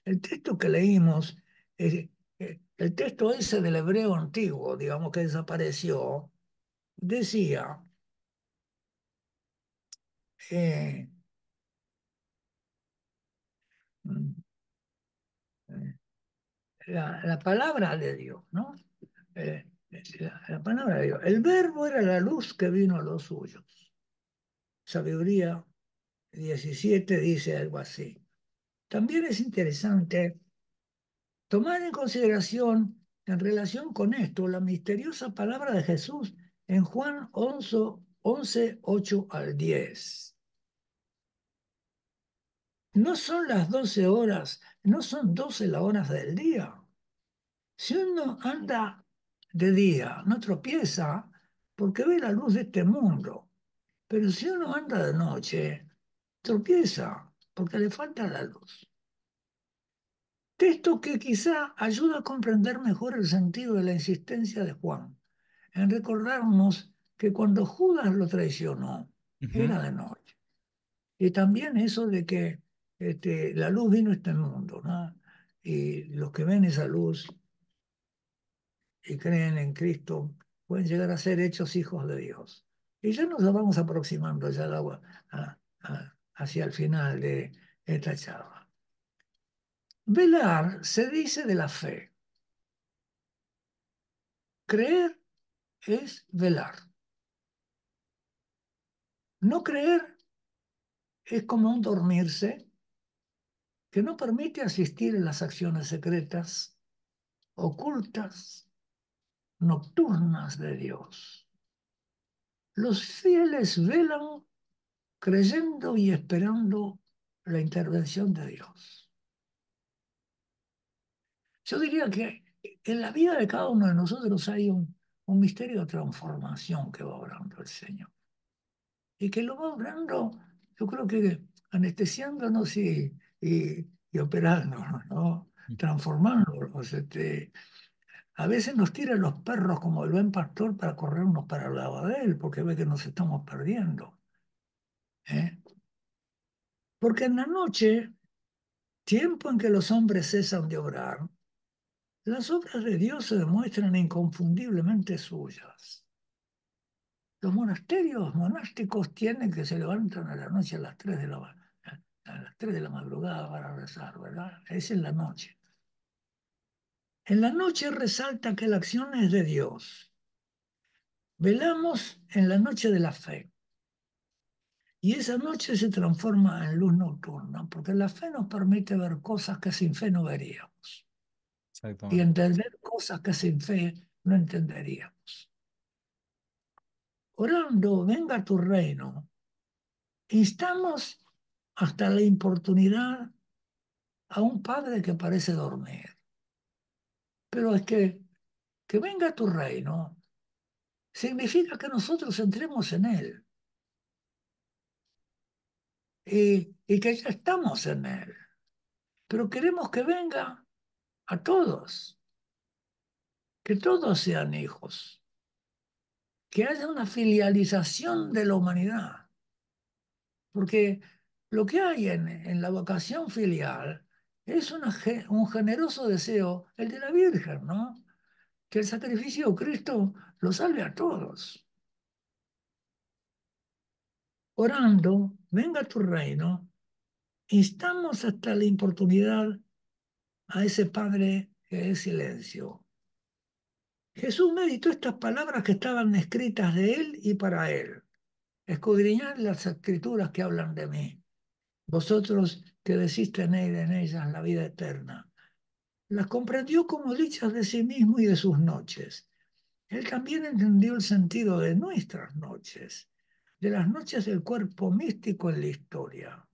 Speaker 2: el texto que leímos, eh, el texto ese del hebreo antiguo, digamos que desapareció, decía, eh, mm, eh, la, la palabra de Dios, ¿no? La palabra de Dios. El verbo era la luz que vino a los suyos. Sabiduría 17 dice algo así. También es interesante tomar en consideración en relación con esto la misteriosa palabra de Jesús en Juan 11, 11 8 al 10. No son las 12 horas, no son 12 las horas del día. Si uno anda de día, no tropieza porque ve la luz de este mundo. Pero si uno anda de noche, tropieza porque le falta la luz. Texto que quizá ayuda a comprender mejor el sentido de la insistencia de Juan en recordarnos que cuando Judas lo traicionó, era de noche. Y también eso de que este, la luz vino a este mundo, ¿no? Y los que ven esa luz y creen en Cristo pueden llegar a ser hechos hijos de Dios. Y ya nos vamos aproximando ya a- a- a- hacia el final de esta charla. Velar se dice de la fe. Creer es velar. No creer es como un dormirse que no permite asistir en las acciones secretas, ocultas, nocturnas de Dios. Los fieles velan creyendo y esperando la intervención de Dios. Yo diría que en la vida de cada uno de nosotros hay un, un misterio de transformación que va obrando el Señor. Y que lo va obrando, yo creo que anestesiándonos y, y, y operándonos, ¿no? transformándonos. Este, a veces nos tiran los perros como el buen pastor para corrernos para el lado de él, porque ve que nos estamos perdiendo. ¿eh? Porque en la noche, tiempo en que los hombres cesan de obrar, las obras de Dios se demuestran inconfundiblemente suyas. Los monasterios monásticos tienen que se levantan a la noche a las 3 de la, a las 3 de la madrugada para rezar, ¿verdad? Es en la noche. En la noche resalta que la acción es de Dios. Velamos en la noche de la fe. Y esa noche se transforma en luz nocturna, porque la fe nos permite ver cosas que sin fe no veríamos. Y entender cosas que sin fe no entenderíamos. Orando, venga tu reino. Instamos hasta la importunidad a un padre que parece dormir. Pero es que, que venga tu reino significa que nosotros entremos en Él. Y, y que ya estamos en Él, pero queremos que venga a todos, que todos sean hijos, que haya una filialización de la humanidad, porque lo que hay en, en la vocación filial es una, un generoso deseo, el de la Virgen, ¿no? Que el sacrificio de Cristo lo salve a todos. Orando, venga tu reino, instamos hasta la importunidad a ese Padre que es silencio. Jesús meditó estas palabras que estaban escritas de él y para él. Escudriñad las escrituras que hablan de mí. Vosotros que decís tener en ellas la vida eterna. Las comprendió como dichas de sí mismo y de sus noches. Él también entendió el sentido de nuestras noches, de las noches del cuerpo místico en la historia.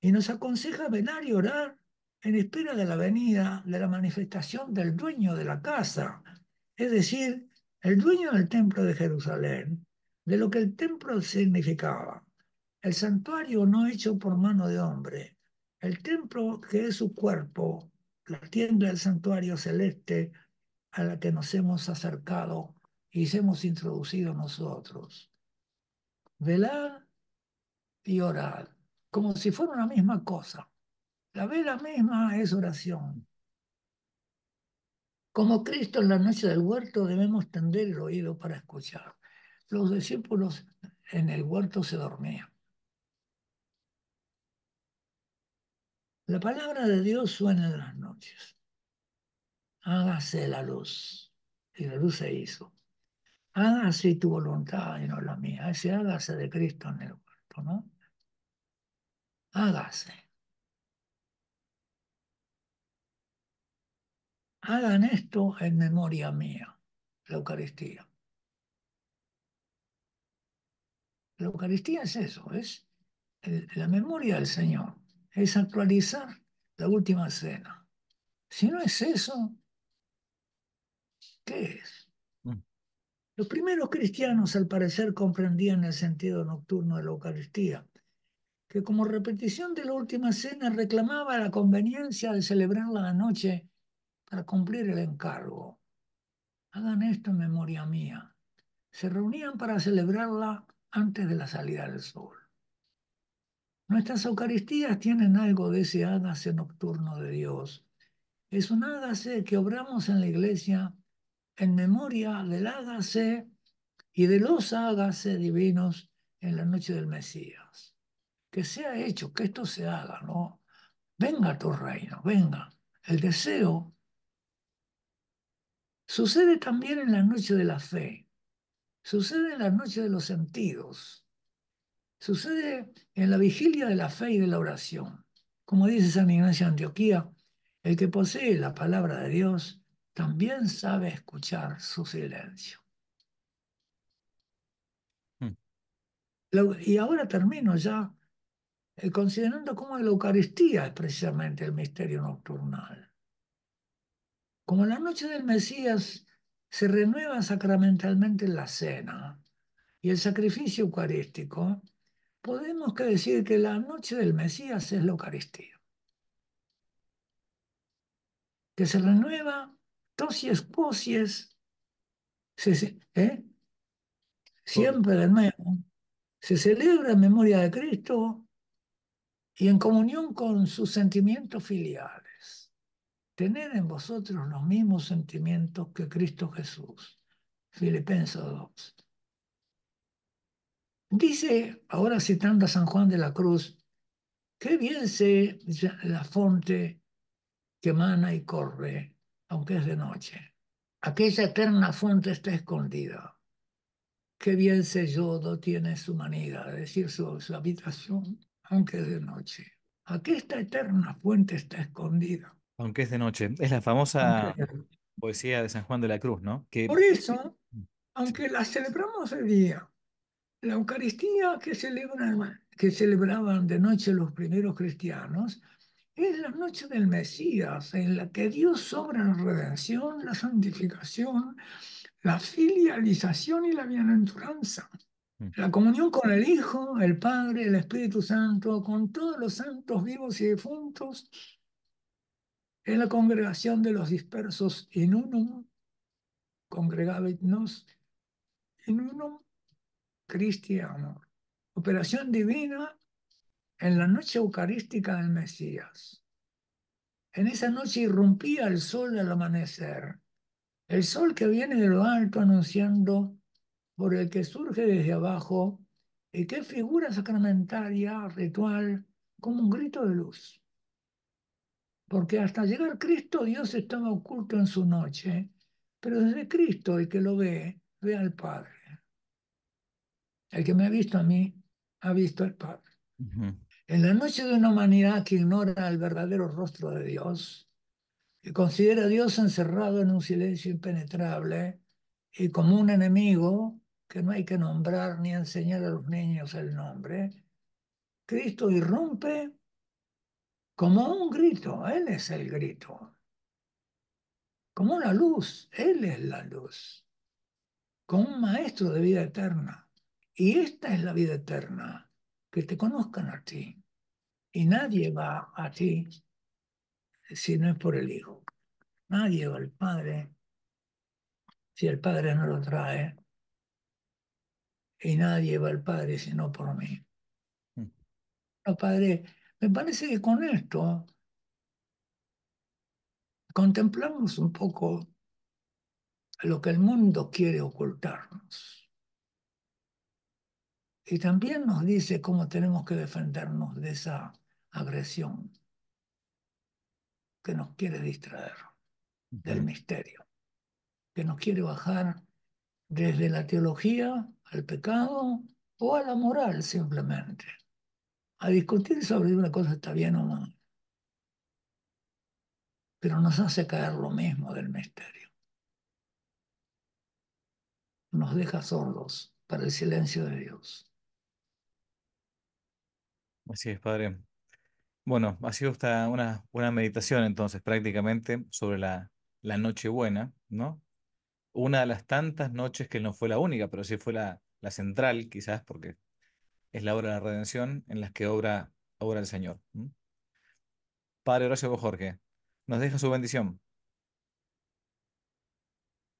Speaker 2: Y nos aconseja velar y orar en espera de la venida, de la manifestación del dueño de la casa, es decir, el dueño del templo de Jerusalén, de lo que el templo significaba. El santuario no hecho por mano de hombre, el templo que es su cuerpo, la tienda del santuario celeste a la que nos hemos acercado y hemos introducido nosotros. Velar y orar, como si fuera una misma cosa. La vela misma es oración. Como Cristo en la noche del huerto debemos tender el oído para escuchar. Los discípulos en el huerto se dormían. La palabra de Dios suena en las noches. Hágase la luz. Y la luz se hizo. Hágase tu voluntad y no la mía. Ese hágase de Cristo en el huerto, ¿no? Hágase. Hagan esto en memoria mía, la Eucaristía. La Eucaristía es eso, es la memoria del Señor, es actualizar la última cena. Si no es eso, ¿qué es? Mm. Los primeros cristianos, al parecer, comprendían el sentido nocturno de la Eucaristía, que como repetición de la última cena reclamaba la conveniencia de celebrarla la noche para cumplir el encargo. Hagan esto en memoria mía. Se reunían para celebrarla antes de la salida del sol. Nuestras Eucaristías tienen algo de ese hágase nocturno de Dios. Es un hágase que obramos en la iglesia en memoria del hágase y de los hágase divinos en la noche del Mesías. Que sea hecho, que esto se haga, ¿no? Venga tu reino, venga. El deseo Sucede también en la noche de la fe, sucede en la noche de los sentidos, sucede en la vigilia de la fe y de la oración. Como dice San Ignacio de Antioquía, el que posee la palabra de Dios también sabe escuchar su silencio. Hmm. Y ahora termino ya eh, considerando cómo la Eucaristía es precisamente el misterio nocturnal. Como la noche del Mesías se renueva sacramentalmente en la cena y el sacrificio eucarístico, podemos que decir que la noche del Mesías es la Eucaristía. Que se renueva tosies posies, ¿eh? siempre de nuevo, se celebra en memoria de Cristo y en comunión con sus sentimientos filiales tener en vosotros los mismos sentimientos que Cristo Jesús. Filipenses 2. Dice, ahora citando a San Juan de la Cruz, qué bien sé la fuente que mana y corre, aunque es de noche. Aquella eterna fuente está escondida. Qué bien sé yo, no tiene su manera, de decir, su, su habitación, aunque es de noche. Aquí esta eterna fuente está escondida.
Speaker 1: Aunque es de noche. Es la famosa poesía de San Juan de la Cruz, ¿no?
Speaker 2: Que... Por eso, aunque la celebramos el día, la Eucaristía que, celebran, que celebraban de noche los primeros cristianos es la noche del Mesías, en la que Dios obra la redención, la santificación, la filialización y la bienaventuranza.
Speaker 1: Mm.
Speaker 2: La comunión con el Hijo, el Padre, el Espíritu Santo, con todos los santos vivos y difuntos, en la congregación de los dispersos in unum, congregabit nos in unum Christi amor. Operación divina en la noche eucarística del Mesías. En esa noche irrumpía el sol del amanecer, el sol que viene de lo alto anunciando por el que surge desde abajo y que figura sacramentaria, ritual, como un grito de luz. Porque hasta llegar Cristo Dios estaba oculto en su noche, pero desde Cristo el que lo ve, ve al Padre. El que me ha visto a mí, ha visto al Padre. En la noche de una humanidad que ignora el verdadero rostro de Dios, que considera a Dios encerrado en un silencio impenetrable y como un enemigo que no hay que nombrar ni enseñar a los niños el nombre, Cristo irrumpe como un grito, Él es el grito, como una luz, Él es la luz, como un maestro de vida eterna. Y esta es la vida eterna, que te conozcan a ti. Y nadie va a ti si no es por el Hijo. Nadie va al Padre si el Padre no lo trae. Y nadie va al Padre si no por mí. Mm. No, Padre, me parece que con esto contemplamos un poco lo que el mundo quiere ocultarnos. Y también nos dice cómo tenemos que defendernos de esa agresión que nos quiere distraer del misterio, que nos quiere bajar desde la teología al pecado o a la moral simplemente, a discutir sobre una cosa está bien o mal, pero nos hace caer lo mismo del misterio. Nos deja sordos para el silencio de Dios.
Speaker 1: Así es, Padre. Bueno, ha sido esta una buena meditación entonces prácticamente sobre la, la Nochebuena, ¿no? Una de las tantas noches que no fue la única, pero sí fue la, la central quizás porque es la hora de la redención en las que obra, obra el Señor. Padre Horacio Jorge, nos deja su bendición.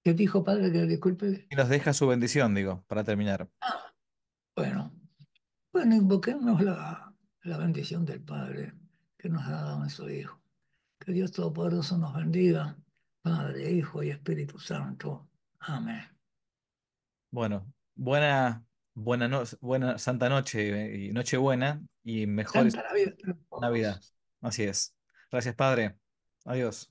Speaker 2: ¿Qué dijo, Padre? Que disculpe.
Speaker 1: Y nos deja su bendición, digo, para terminar.
Speaker 2: Ah, bueno, bueno, invoquemos la, la bendición del Padre que nos ha dado en su Hijo. Que Dios Todopoderoso nos bendiga, Padre, Hijo y Espíritu Santo. Amén.
Speaker 1: Bueno, buena, buena, no, buena Santa Noche y Nochebuena y mejor
Speaker 2: Navidad.
Speaker 1: Navidad. Así es. Gracias, Padre. Adiós.